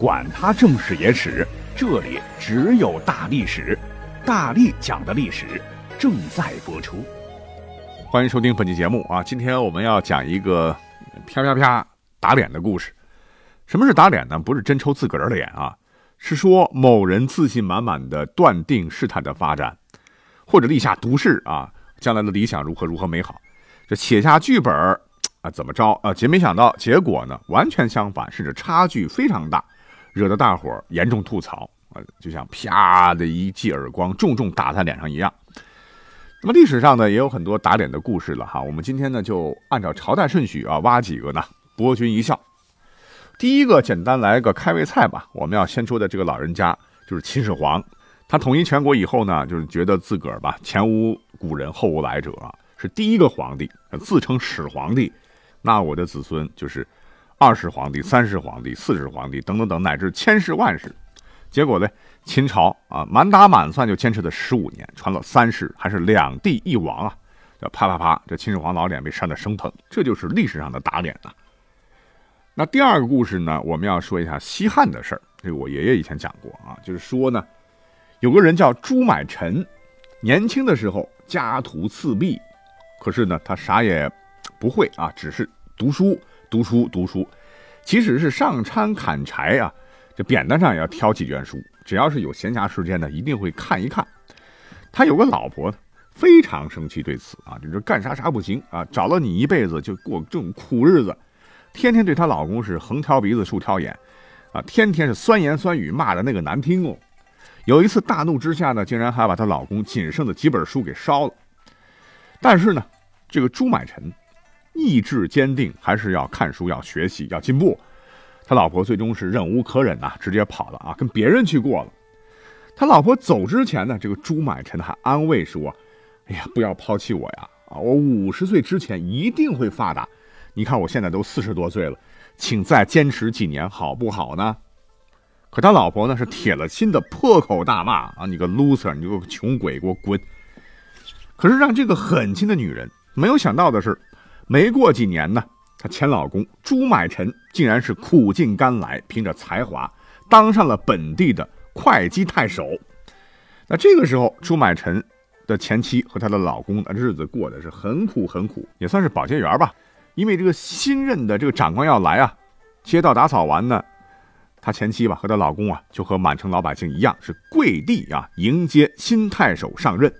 管他正史野史，这里只有大历史，大力讲的历史正在播出。欢迎收听本期节目啊！今天我们要讲一个啪啪啪打脸的故事。什么是打脸呢？不是真抽自个儿的脸啊，是说某人自信满满的断定事态的发展，或者立下毒誓啊，将来的理想如何如何美好，这写下剧本啊，怎么着啊？结没想到结果呢，完全相反，甚至差距非常大。惹得大伙儿严重吐槽啊，就像啪的一记耳光重重打在脸上一样。那么历史上呢也有很多打脸的故事了哈，我们今天呢就按照朝代顺序啊挖几个呢博君一笑。第一个简单来个开胃菜吧，我们要先说的这个老人家就是秦始皇，他统一全国以后呢，就是觉得自个儿吧前无古人后无来者，是第一个皇帝，自称始皇帝，那我的子孙就是。二世皇帝、三世皇帝、四世皇帝等等等，乃至千世万世，结果呢？秦朝啊，满打满算就坚持了十五年，传了三世，还是两帝一王啊！这啪啪啪，这秦始皇老脸被扇得生疼，这就是历史上的打脸啊。那第二个故事呢，我们要说一下西汉的事儿。这个我爷爷以前讲过啊，就是说呢，有个人叫朱买臣，年轻的时候家徒四壁，可是呢，他啥也不会啊，只是读书。读书读书，即使是上山砍柴啊，这扁担上也要挑几卷书。只要是有闲暇时间呢，一定会看一看。他有个老婆，非常生气对此啊，就是干啥啥不行啊，找了你一辈子就过这种苦日子，天天对她老公是横挑鼻子竖挑眼，啊，天天是酸言酸语骂的那个难听哦。有一次大怒之下呢，竟然还把她老公仅剩的几本书给烧了。但是呢，这个朱买臣。意志坚定，还是要看书、要学习、要进步。他老婆最终是忍无可忍呐，直接跑了啊，跟别人去过了。他老婆走之前呢，这个朱买臣还安慰说：“哎呀，不要抛弃我呀！啊，我五十岁之前一定会发达。你看我现在都四十多岁了，请再坚持几年好不好呢？”可他老婆呢，是铁了心的破口大骂：“啊，你个 loser，你个穷鬼，给我滚！”可是让这个狠心的女人没有想到的是。没过几年呢，她前老公朱买臣竟然是苦尽甘来，凭着才华当上了本地的会稽太守。那这个时候，朱买臣的前妻和她的老公的日子过得是很苦很苦，也算是保洁员吧。因为这个新任的这个长官要来啊，街道打扫完呢，他前妻吧和她老公啊就和满城老百姓一样是跪地啊迎接新太守上任。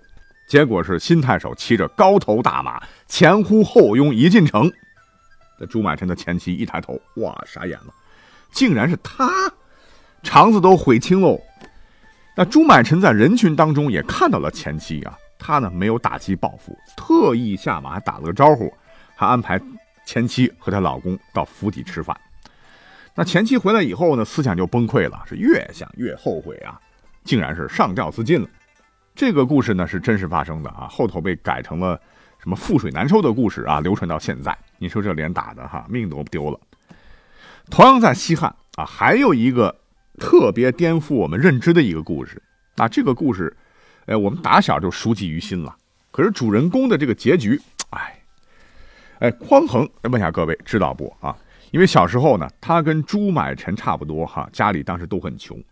结果是新太守骑着高头大马，前呼后拥一进城。这朱买臣的前妻一抬头，哇，傻眼了，竟然是他，肠子都悔青喽。那朱买臣在人群当中也看到了前妻啊，他呢没有打击报复，特意下马打了个招呼，还安排前妻和她老公到府邸吃饭。那前妻回来以后呢，思想就崩溃了，是越想越后悔啊，竟然是上吊自尽了。这个故事呢是真实发生的啊，后头被改成了什么覆水难收的故事啊，流传到现在。你说这脸打的哈，命都丢了。同样在西汉啊，还有一个特别颠覆我们认知的一个故事。那这个故事，哎，我们打小就熟记于心了。可是主人公的这个结局，哎，哎，匡衡，问下各位知道不啊？因为小时候呢，他跟朱买臣差不多哈，家里当时都很穷。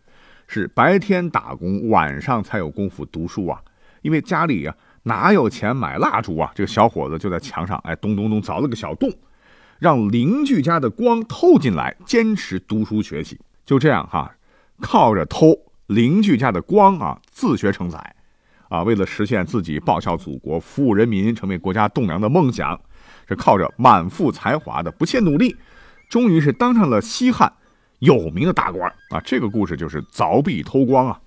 是白天打工，晚上才有功夫读书啊！因为家里呀哪有钱买蜡烛啊？这个小伙子就在墙上，哎，咚咚咚凿了个小洞，让邻居家的光透进来，坚持读书学习。就这样哈，靠着偷邻居家的光啊，自学成才，啊，为了实现自己报效祖国、服务人民、成为国家栋梁的梦想，是靠着满腹才华的不懈努力，终于是当上了西汉。有名的大官啊，这个故事就是凿壁偷光啊。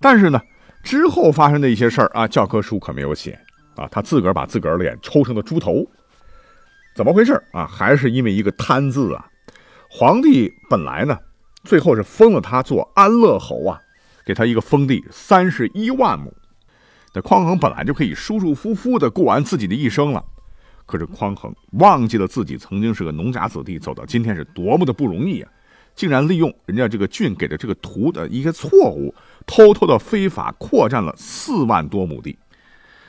但是呢，之后发生的一些事儿啊，教科书可没有写啊。他自个儿把自个儿脸抽成了猪头，怎么回事啊？还是因为一个贪字啊。皇帝本来呢，最后是封了他做安乐侯啊，给他一个封地三十一万亩。那匡衡本来就可以舒舒服服的过完自己的一生了，可是匡衡忘记了自己曾经是个农家子弟，走到今天是多么的不容易啊！竟然利用人家这个郡给的这个图的一些错误，偷偷的非法扩占了四万多亩地，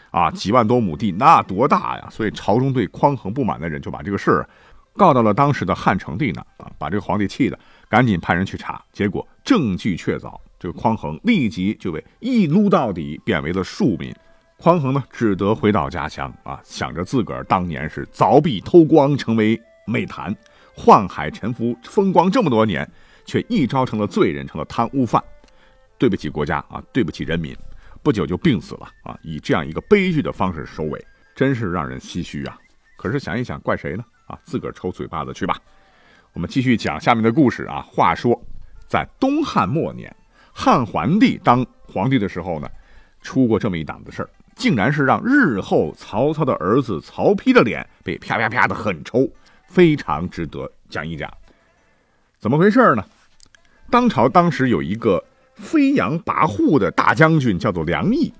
啊，几万多亩地那多大呀！所以朝中对匡衡不满的人就把这个事儿告到了当时的汉成帝呢，啊，把这个皇帝气的，赶紧派人去查，结果证据确凿，这个匡衡立即就被一撸到底，贬为了庶民。匡衡呢，只得回到家乡啊，想着自个儿当年是凿壁偷光，成为美谈，宦海沉浮，风光这么多年，却一朝成了罪人，成了贪污犯，对不起国家啊，对不起人民，不久就病死了啊，以这样一个悲剧的方式收尾，真是让人唏嘘啊。可是想一想，怪谁呢？啊，自个儿抽嘴巴子去吧。我们继续讲下面的故事啊。话说，在东汉末年，汉桓帝当皇帝的时候呢，出过这么一档子事儿。竟然是让日后曹操的儿子曹丕的脸被啪啪啪的狠抽，非常值得讲一讲。怎么回事呢？当朝当时有一个飞扬跋扈的大将军，叫做梁毅。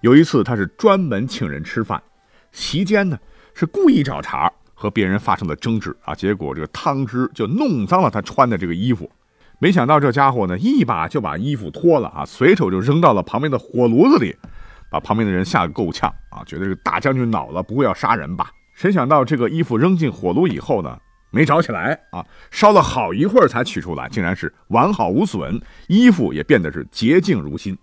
有一次，他是专门请人吃饭，席间呢是故意找茬，和别人发生了争执啊。结果这个汤汁就弄脏了他穿的这个衣服。没想到这家伙呢，一把就把衣服脱了啊，随手就扔到了旁边的火炉子里。把旁边的人吓得够呛啊！觉得这个大将军恼了，不会要杀人吧？谁想到这个衣服扔进火炉以后呢，没着起来啊，烧了好一会儿才取出来，竟然是完好无损，衣服也变得是洁净如新。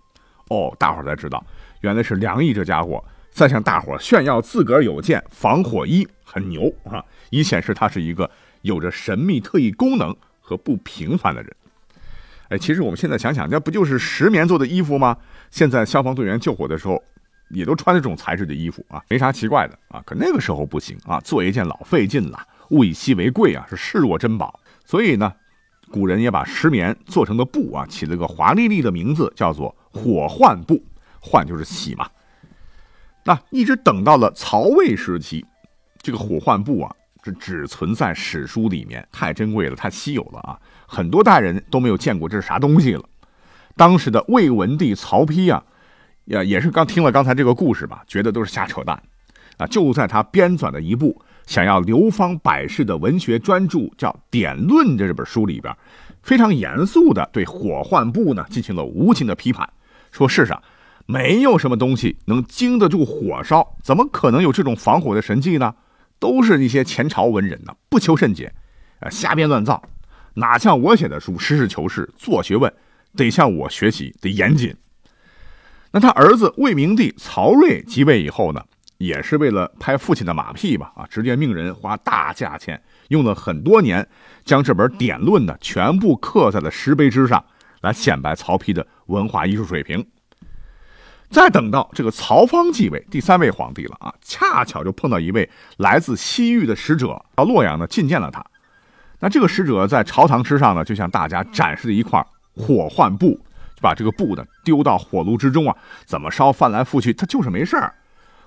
哦，大伙儿才知道，原来是梁毅这家伙在向大伙炫耀自个儿有件防火衣，很牛啊，以显示他是一个有着神秘特异功能和不平凡的人。哎，其实我们现在想想，那不就是石棉做的衣服吗？现在消防队员救火的时候，也都穿这种材质的衣服啊，没啥奇怪的啊。可那个时候不行啊，做一件老费劲了，物以稀为贵啊，是视若珍宝。所以呢，古人也把石棉做成的布啊，起了个华丽丽的名字，叫做火浣布。浣就是洗嘛。那一直等到了曹魏时期，这个火浣布啊。这只存在史书里面，太珍贵了，太稀有了啊！很多代人都没有见过这是啥东西了。当时的魏文帝曹丕啊，也也是刚听了刚才这个故事吧，觉得都是瞎扯淡啊！就在他编纂的一部想要流芳百世的文学专著叫《典论》这本书里边，非常严肃的对火患部呢进行了无情的批判，说世上没有什么东西能经得住火烧，怎么可能有这种防火的神器呢？都是一些前朝文人呢，不求甚解，呃，瞎编乱造，哪像我写的书，实事求是，做学问，得向我学习，得严谨。那他儿子魏明帝曹睿即位以后呢，也是为了拍父亲的马屁吧，啊，直接命人花大价钱，用了很多年，将这本《典论》呢全部刻在了石碑之上，来显摆曹丕的文化艺术水平。再等到这个曹芳继位，第三位皇帝了啊，恰巧就碰到一位来自西域的使者到洛阳呢觐见了他。那这个使者在朝堂之上呢，就向大家展示了一块火浣布，把这个布呢丢到火炉之中啊，怎么烧翻来覆去，他就是没事儿。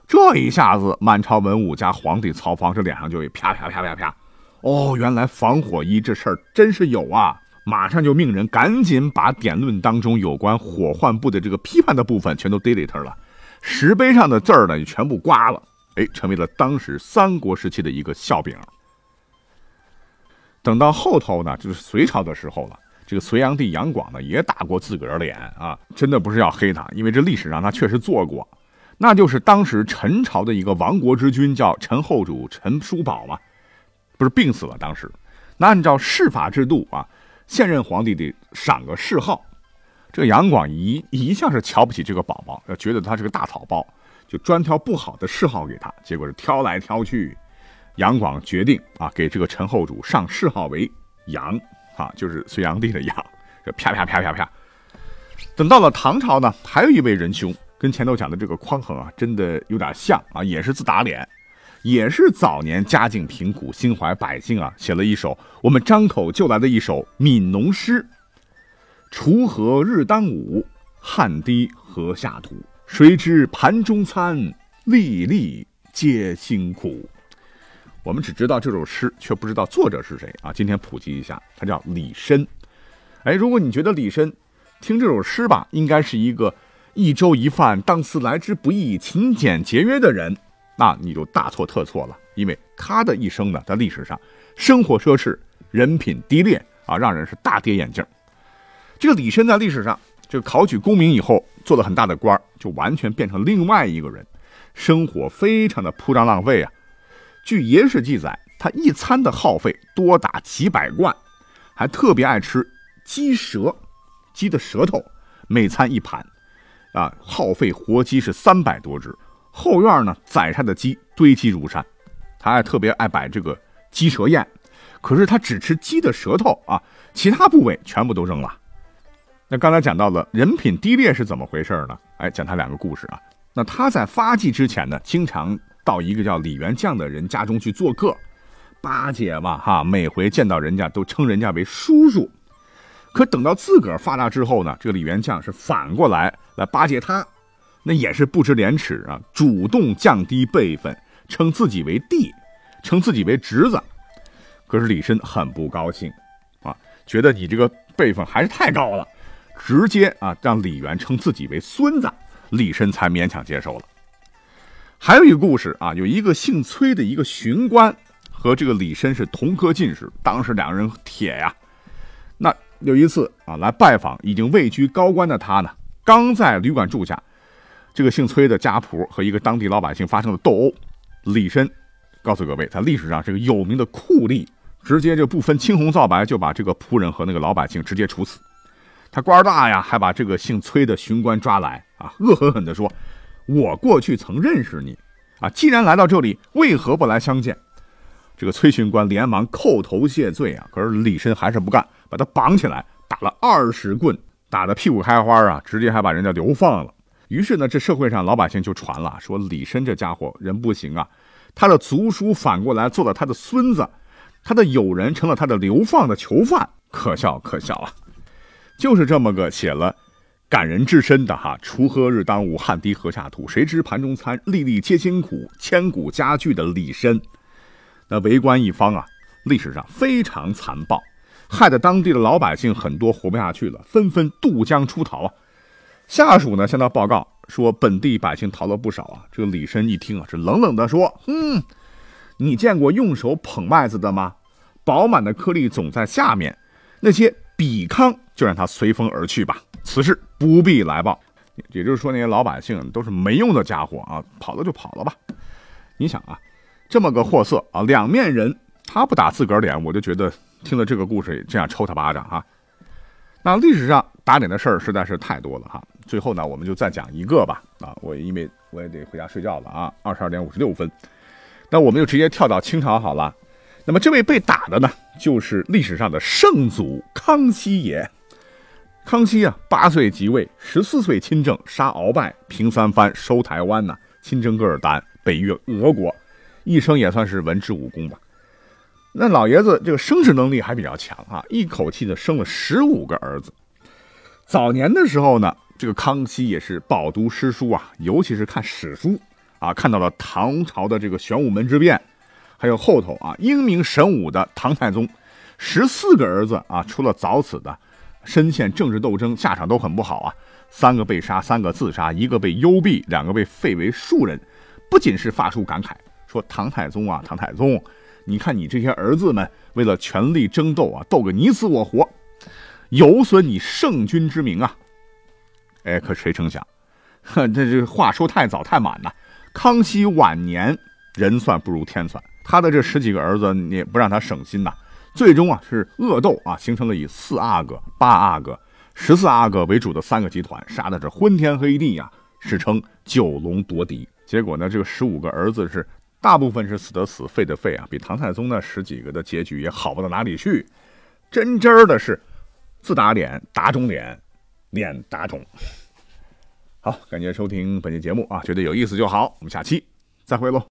这一下子，满朝文武加皇帝曹芳这脸上就会啪啪啪啪啪。哦，原来防火衣这事儿真是有啊。马上就命人赶紧把典论当中有关火患布的这个批判的部分全都 delete 了，石碑上的字儿呢也全部刮了，哎，成为了当时三国时期的一个笑柄。等到后头呢，就是隋朝的时候了，这个隋炀帝杨广呢也打过自个儿脸啊，真的不是要黑他，因为这历史上他确实做过，那就是当时陈朝的一个亡国之君叫陈后主陈叔宝嘛，不是病死了，当时那按照谥法制度啊。现任皇帝得赏个谥号，这杨广一一向是瞧不起这个宝宝，要觉得他是个大草包，就专挑不好的谥号给他。结果是挑来挑去，杨广决定啊，给这个陈后主上谥号为杨，啊，就是隋炀帝的杨。这啪啪啪啪啪。等到了唐朝呢，还有一位仁兄，跟前头讲的这个匡衡啊，真的有点像啊，也是自打脸。也是早年家境贫苦、心怀百姓啊，写了一首我们张口就来的一首悯农诗：“锄禾日当午，汗滴禾下土。谁知盘中餐，粒粒皆辛苦。”我们只知道这首诗，却不知道作者是谁啊！今天普及一下，他叫李绅。哎，如果你觉得李绅听这首诗吧，应该是一个一粥一饭、当思来之不易、勤俭节约的人。那你就大错特错了，因为他的一生呢，在历史上生活奢侈，人品低劣啊，让人是大跌眼镜。这个李绅在历史上就考取功名以后，做了很大的官就完全变成另外一个人，生活非常的铺张浪费啊。据野史记载，他一餐的耗费多达几百贯，还特别爱吃鸡舌，鸡的舌头，每餐一盘，啊，耗费活鸡是三百多只。后院呢，宰杀的鸡堆积如山，他还特别爱摆这个鸡舌宴，可是他只吃鸡的舌头啊，其他部位全部都扔了。那刚才讲到了人品低劣是怎么回事呢？哎，讲他两个故事啊。那他在发迹之前呢，经常到一个叫李元将的人家中去做客，巴结嘛哈，每回见到人家都称人家为叔叔。可等到自个儿发达之后呢，这个李元将是反过来来巴结他。那也是不知廉耻啊！主动降低辈分，称自己为弟，称自己为侄子。可是李绅很不高兴，啊，觉得你这个辈分还是太高了，直接啊让李元称自己为孙子，李绅才勉强接受了。还有一个故事啊，有一个姓崔的一个巡官和这个李绅是同科进士，当时两个人铁呀。那有一次啊来拜访已经位居高官的他呢，刚在旅馆住下。这个姓崔的家仆和一个当地老百姓发生了斗殴，李绅告诉各位，在历史上是个有名的酷吏，直接就不分青红皂白就把这个仆人和那个老百姓直接处死。他官大呀，还把这个姓崔的巡官抓来啊，恶狠狠地说：“我过去曾认识你啊，既然来到这里，为何不来相见？”这个崔巡官连忙叩头谢罪啊，可是李绅还是不干，把他绑起来打了二十棍，打得屁股开花啊，直接还把人家流放了。于是呢，这社会上老百姓就传了，说李绅这家伙人不行啊，他的族叔反过来做了他的孙子，他的友人成了他的流放的囚犯，可笑可笑啊！就是这么个写了感人至深的哈，锄禾日当午，汗滴禾下土，谁知盘中餐，粒粒皆辛苦，千古佳句的李绅。那为官一方啊，历史上非常残暴，害得当地的老百姓很多活不下去了，纷纷渡江出逃啊。下属呢向他报告说，本地百姓逃了不少啊。这个李绅一听啊，是冷冷地说：“嗯，你见过用手捧麦子的吗？饱满的颗粒总在下面，那些比糠就让它随风而去吧。此事不必来报。”也就是说，那些老百姓都是没用的家伙啊，跑了就跑了吧。你想啊，这么个货色啊，两面人，他不打自个儿脸，我就觉得听了这个故事，这样抽他巴掌哈。那历史上打脸的事儿实在是太多了哈。最后呢，我们就再讲一个吧。啊，我因为我也得回家睡觉了啊，二十二点五十六分。那我们就直接跳到清朝好了。那么这位被打的呢，就是历史上的圣祖康熙爷。康熙啊，八岁即位，十四岁亲政，杀鳌拜，平三藩，收台湾呐，亲征噶尔丹，北越俄国，一生也算是文治武功吧。那老爷子这个生殖能力还比较强啊，一口气的生了十五个儿子。早年的时候呢。这个康熙也是饱读诗书啊，尤其是看史书啊，看到了唐朝的这个玄武门之变，还有后头啊英明神武的唐太宗，十四个儿子啊，除了早死的，深陷政治斗争，下场都很不好啊，三个被杀，三个自杀，一个被幽闭，两个被废为庶人，不仅是发出感慨，说唐太宗啊，唐太宗，你看你这些儿子们为了权力争斗啊，斗个你死我活，有损你圣君之名啊。哎，可谁成想，哼这这话说太早太满了。康熙晚年人算不如天算，他的这十几个儿子你不让他省心呐，最终啊是恶斗啊，形成了以四阿哥、八阿哥、十四阿哥为主的三个集团，杀的是昏天黑地呀，史称九龙夺嫡。结果呢，这个十五个儿子是大部分是死的死，废的废啊，比唐太宗那十几个的结局也好不到哪里去。真真的是自打脸打肿脸。脸打肿。好，感谢收听本期节目啊，觉得有意思就好，我们下期再会喽。